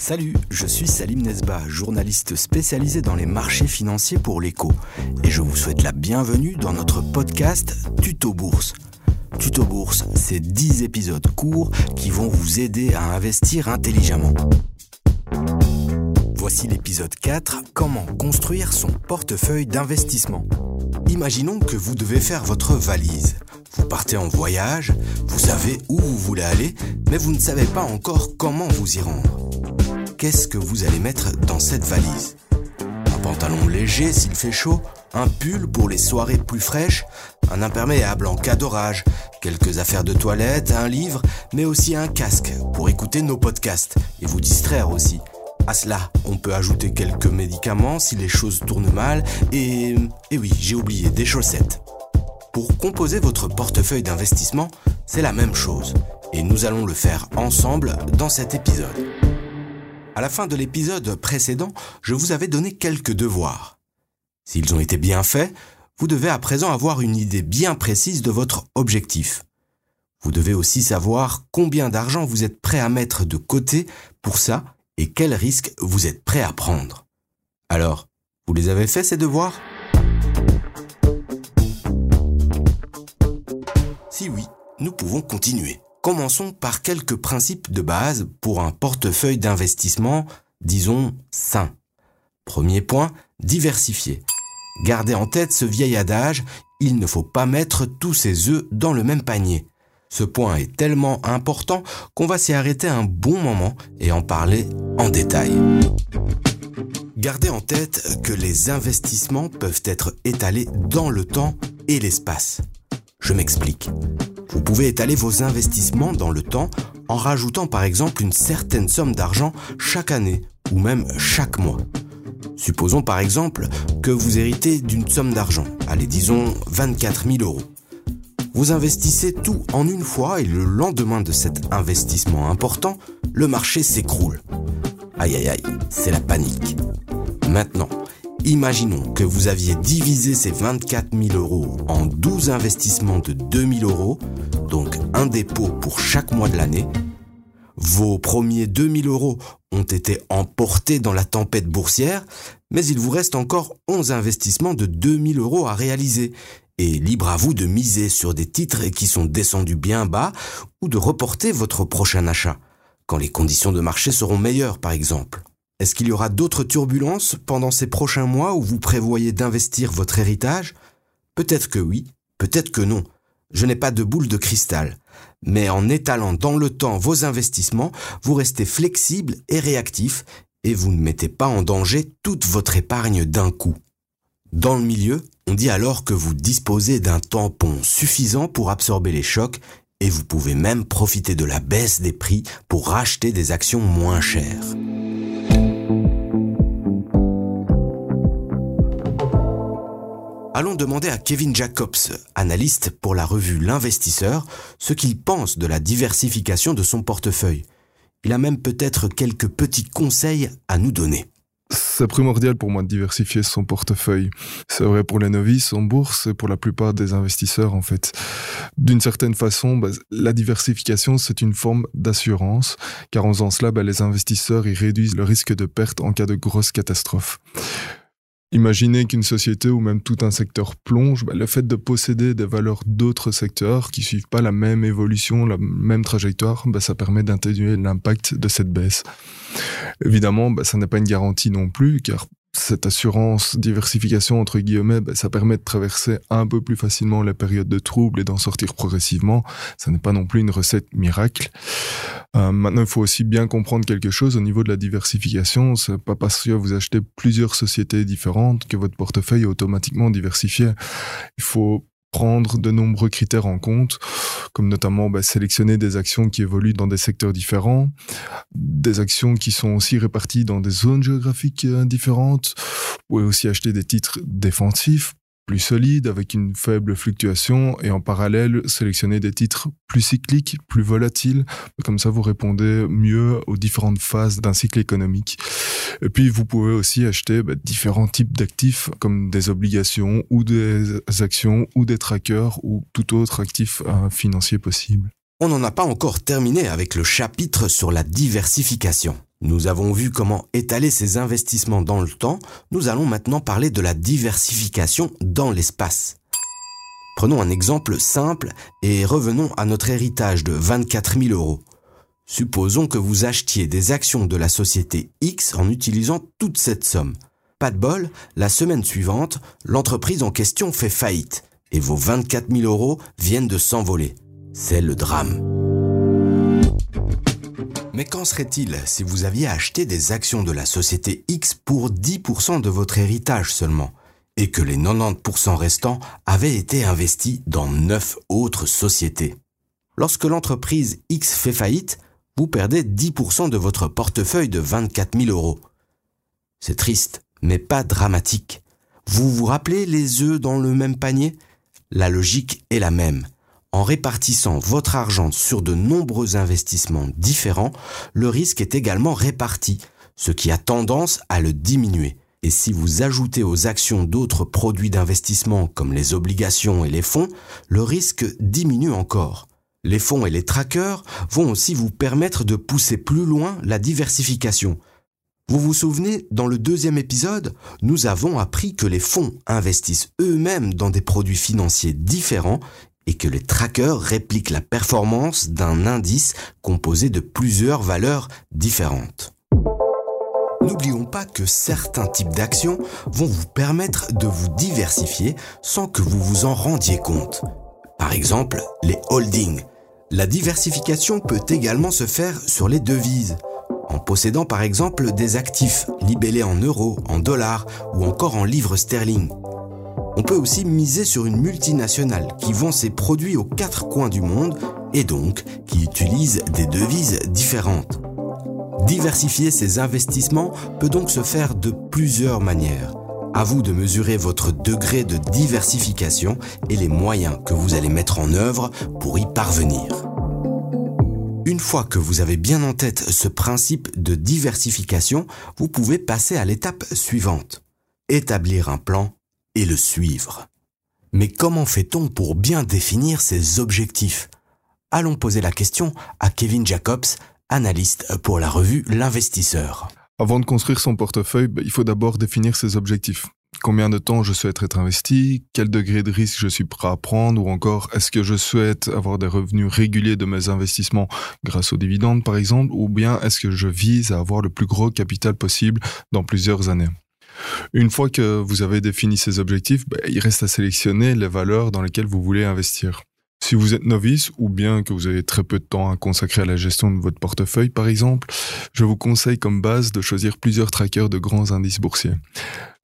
Salut, je suis Salim Nesba, journaliste spécialisé dans les marchés financiers pour l'écho, et je vous souhaite la bienvenue dans notre podcast Tuto Bourse. Tuto Bourse, c'est 10 épisodes courts qui vont vous aider à investir intelligemment. Voici l'épisode 4, comment construire son portefeuille d'investissement. Imaginons que vous devez faire votre valise. Vous partez en voyage, vous savez où vous voulez aller, mais vous ne savez pas encore comment vous y rendre. Qu'est-ce que vous allez mettre dans cette valise? Un pantalon léger s'il fait chaud, un pull pour les soirées plus fraîches, un imperméable en cas d'orage, quelques affaires de toilette, un livre, mais aussi un casque pour écouter nos podcasts et vous distraire aussi. À cela, on peut ajouter quelques médicaments si les choses tournent mal et... Et oui, j'ai oublié, des chaussettes. Pour composer votre portefeuille d'investissement, c'est la même chose. Et nous allons le faire ensemble dans cet épisode. À la fin de l'épisode précédent, je vous avais donné quelques devoirs. S'ils ont été bien faits, vous devez à présent avoir une idée bien précise de votre objectif. Vous devez aussi savoir combien d'argent vous êtes prêt à mettre de côté pour ça et quels risques vous êtes prêt à prendre. Alors, vous les avez fait ces devoirs? Si oui, nous pouvons continuer. Commençons par quelques principes de base pour un portefeuille d'investissement, disons, sain. Premier point, diversifier. Gardez en tête ce vieil adage, il ne faut pas mettre tous ses œufs dans le même panier. Ce point est tellement important qu'on va s'y arrêter un bon moment et en parler en détail. Gardez en tête que les investissements peuvent être étalés dans le temps et l'espace. Je m'explique. Vous pouvez étaler vos investissements dans le temps en rajoutant par exemple une certaine somme d'argent chaque année ou même chaque mois. Supposons par exemple que vous héritez d'une somme d'argent, allez disons 24 000 euros. Vous investissez tout en une fois et le lendemain de cet investissement important, le marché s'écroule. Aïe aïe aïe, c'est la panique. Maintenant, imaginons que vous aviez divisé ces 24 000 euros en 12 investissements de 2 000 euros, donc un dépôt pour chaque mois de l'année. Vos premiers 2 000 euros ont été emportés dans la tempête boursière, mais il vous reste encore 11 investissements de 2 000 euros à réaliser et libre à vous de miser sur des titres qui sont descendus bien bas ou de reporter votre prochain achat, quand les conditions de marché seront meilleures par exemple. Est-ce qu'il y aura d'autres turbulences pendant ces prochains mois où vous prévoyez d'investir votre héritage? Peut-être que oui, peut-être que non. Je n'ai pas de boule de cristal. Mais en étalant dans le temps vos investissements, vous restez flexible et réactif et vous ne mettez pas en danger toute votre épargne d'un coup. Dans le milieu, on dit alors que vous disposez d'un tampon suffisant pour absorber les chocs et vous pouvez même profiter de la baisse des prix pour racheter des actions moins chères. Allons demander à Kevin Jacobs, analyste pour la revue L'Investisseur, ce qu'il pense de la diversification de son portefeuille. Il a même peut-être quelques petits conseils à nous donner c'est primordial pour moi de diversifier son portefeuille. C'est vrai pour les novices en bourse et pour la plupart des investisseurs en fait. D'une certaine façon, bah, la diversification c'est une forme d'assurance car en faisant cela, bah, les investisseurs ils réduisent le risque de perte en cas de grosse catastrophe. Imaginez qu'une société ou même tout un secteur plonge, bah, le fait de posséder des valeurs d'autres secteurs qui suivent pas la même évolution, la même trajectoire, bah, ça permet d'atténuer l'impact de cette baisse. Évidemment, bah, ça n'est pas une garantie non plus, car cette assurance diversification entre guillemets, ben, ça permet de traverser un peu plus facilement les périodes de troubles et d'en sortir progressivement. Ça n'est pas non plus une recette miracle. Euh, maintenant, il faut aussi bien comprendre quelque chose au niveau de la diversification. C'est pas parce que vous achetez plusieurs sociétés différentes que votre portefeuille est automatiquement diversifié. Il faut prendre de nombreux critères en compte, comme notamment bah, sélectionner des actions qui évoluent dans des secteurs différents, des actions qui sont aussi réparties dans des zones géographiques euh, différentes, ou aussi acheter des titres défensifs plus solide, avec une faible fluctuation, et en parallèle sélectionner des titres plus cycliques, plus volatiles. Comme ça, vous répondez mieux aux différentes phases d'un cycle économique. Et puis, vous pouvez aussi acheter bah, différents types d'actifs, comme des obligations ou des actions ou des trackers ou tout autre actif euh, financier possible. On n'en a pas encore terminé avec le chapitre sur la diversification. Nous avons vu comment étaler ces investissements dans le temps, nous allons maintenant parler de la diversification dans l'espace. Prenons un exemple simple et revenons à notre héritage de 24 000 euros. Supposons que vous achetiez des actions de la société X en utilisant toute cette somme. Pas de bol, la semaine suivante, l'entreprise en question fait faillite et vos 24 000 euros viennent de s'envoler. C'est le drame. Mais qu'en serait-il si vous aviez acheté des actions de la société X pour 10% de votre héritage seulement et que les 90% restants avaient été investis dans 9 autres sociétés? Lorsque l'entreprise X fait faillite, vous perdez 10% de votre portefeuille de 24 000 euros. C'est triste, mais pas dramatique. Vous vous rappelez les œufs dans le même panier? La logique est la même. En répartissant votre argent sur de nombreux investissements différents, le risque est également réparti, ce qui a tendance à le diminuer. Et si vous ajoutez aux actions d'autres produits d'investissement comme les obligations et les fonds, le risque diminue encore. Les fonds et les trackers vont aussi vous permettre de pousser plus loin la diversification. Vous vous souvenez, dans le deuxième épisode, nous avons appris que les fonds investissent eux-mêmes dans des produits financiers différents et que les trackers répliquent la performance d'un indice composé de plusieurs valeurs différentes. N'oublions pas que certains types d'actions vont vous permettre de vous diversifier sans que vous vous en rendiez compte. Par exemple, les holdings. La diversification peut également se faire sur les devises, en possédant par exemple des actifs libellés en euros, en dollars ou encore en livres sterling. On peut aussi miser sur une multinationale qui vend ses produits aux quatre coins du monde et donc qui utilise des devises différentes. Diversifier ses investissements peut donc se faire de plusieurs manières. À vous de mesurer votre degré de diversification et les moyens que vous allez mettre en œuvre pour y parvenir. Une fois que vous avez bien en tête ce principe de diversification, vous pouvez passer à l'étape suivante. Établir un plan et le suivre. Mais comment fait-on pour bien définir ses objectifs? Allons poser la question à Kevin Jacobs, analyste pour la revue L'Investisseur. Avant de construire son portefeuille, ben, il faut d'abord définir ses objectifs. Combien de temps je souhaite être investi, quel degré de risque je suis prêt à prendre, ou encore est-ce que je souhaite avoir des revenus réguliers de mes investissements grâce aux dividendes par exemple, ou bien est-ce que je vise à avoir le plus gros capital possible dans plusieurs années? Une fois que vous avez défini ces objectifs, ben, il reste à sélectionner les valeurs dans lesquelles vous voulez investir. Si vous êtes novice ou bien que vous avez très peu de temps à consacrer à la gestion de votre portefeuille par exemple, je vous conseille comme base de choisir plusieurs trackers de grands indices boursiers.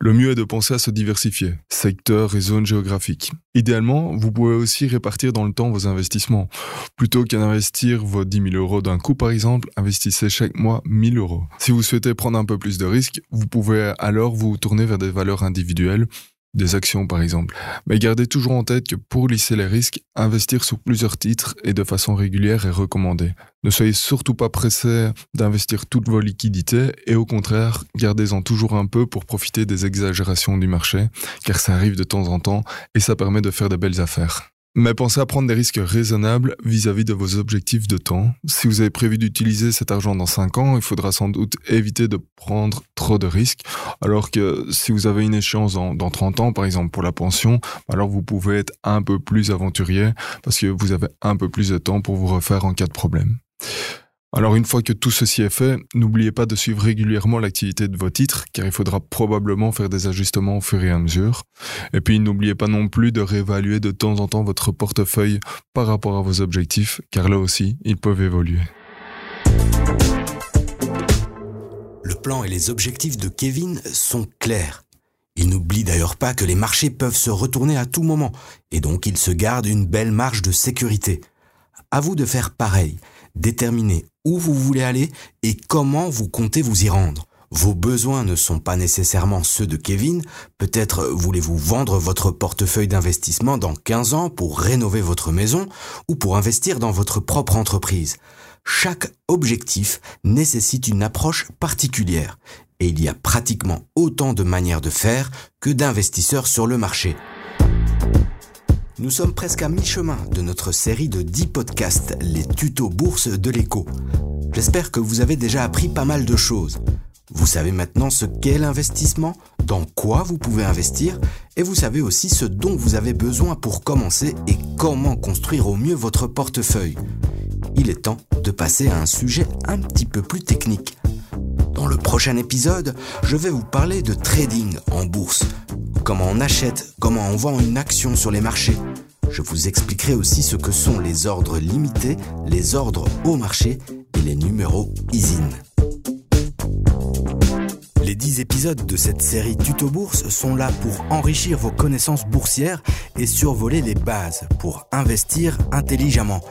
Le mieux est de penser à se diversifier, secteurs et zones géographiques. Idéalement, vous pouvez aussi répartir dans le temps vos investissements. Plutôt qu'à investir vos 10 000 euros d'un coup par exemple, investissez chaque mois 1000 euros. Si vous souhaitez prendre un peu plus de risques, vous pouvez alors vous tourner vers des valeurs individuelles des actions par exemple. Mais gardez toujours en tête que pour lisser les risques, investir sur plusieurs titres et de façon régulière est recommandé. Ne soyez surtout pas pressé d'investir toutes vos liquidités et au contraire, gardez-en toujours un peu pour profiter des exagérations du marché, car ça arrive de temps en temps et ça permet de faire de belles affaires. Mais pensez à prendre des risques raisonnables vis-à-vis de vos objectifs de temps. Si vous avez prévu d'utiliser cet argent dans 5 ans, il faudra sans doute éviter de prendre trop de risques. Alors que si vous avez une échéance dans, dans 30 ans, par exemple pour la pension, alors vous pouvez être un peu plus aventurier parce que vous avez un peu plus de temps pour vous refaire en cas de problème. Alors une fois que tout ceci est fait, n'oubliez pas de suivre régulièrement l'activité de vos titres, car il faudra probablement faire des ajustements au fur et à mesure. Et puis n'oubliez pas non plus de réévaluer de temps en temps votre portefeuille par rapport à vos objectifs, car là aussi, ils peuvent évoluer. Le plan et les objectifs de Kevin sont clairs. Il n'oublie d'ailleurs pas que les marchés peuvent se retourner à tout moment, et donc il se garde une belle marge de sécurité. À vous de faire pareil Déterminez où vous voulez aller et comment vous comptez vous y rendre. Vos besoins ne sont pas nécessairement ceux de Kevin. Peut-être voulez-vous vendre votre portefeuille d'investissement dans 15 ans pour rénover votre maison ou pour investir dans votre propre entreprise. Chaque objectif nécessite une approche particulière et il y a pratiquement autant de manières de faire que d'investisseurs sur le marché. Nous sommes presque à mi-chemin de notre série de 10 podcasts, les tutos bourse de l'écho. J'espère que vous avez déjà appris pas mal de choses. Vous savez maintenant ce qu'est l'investissement, dans quoi vous pouvez investir, et vous savez aussi ce dont vous avez besoin pour commencer et comment construire au mieux votre portefeuille. Il est temps de passer à un sujet un petit peu plus technique. Dans le prochain épisode, je vais vous parler de trading en bourse. Comment on achète, comment on vend une action sur les marchés. Je vous expliquerai aussi ce que sont les ordres limités, les ordres au marché et les numéros ISIN. Les 10 épisodes de cette série Tuto Bourse sont là pour enrichir vos connaissances boursières et survoler les bases pour investir intelligemment.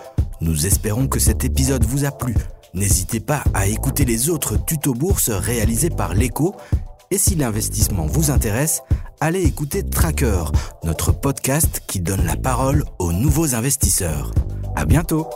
Nous espérons que cet épisode vous a plu. N'hésitez pas à écouter les autres tutos bourse réalisés par l'écho. Et si l'investissement vous intéresse, allez écouter Tracker, notre podcast qui donne la parole aux nouveaux investisseurs. À bientôt!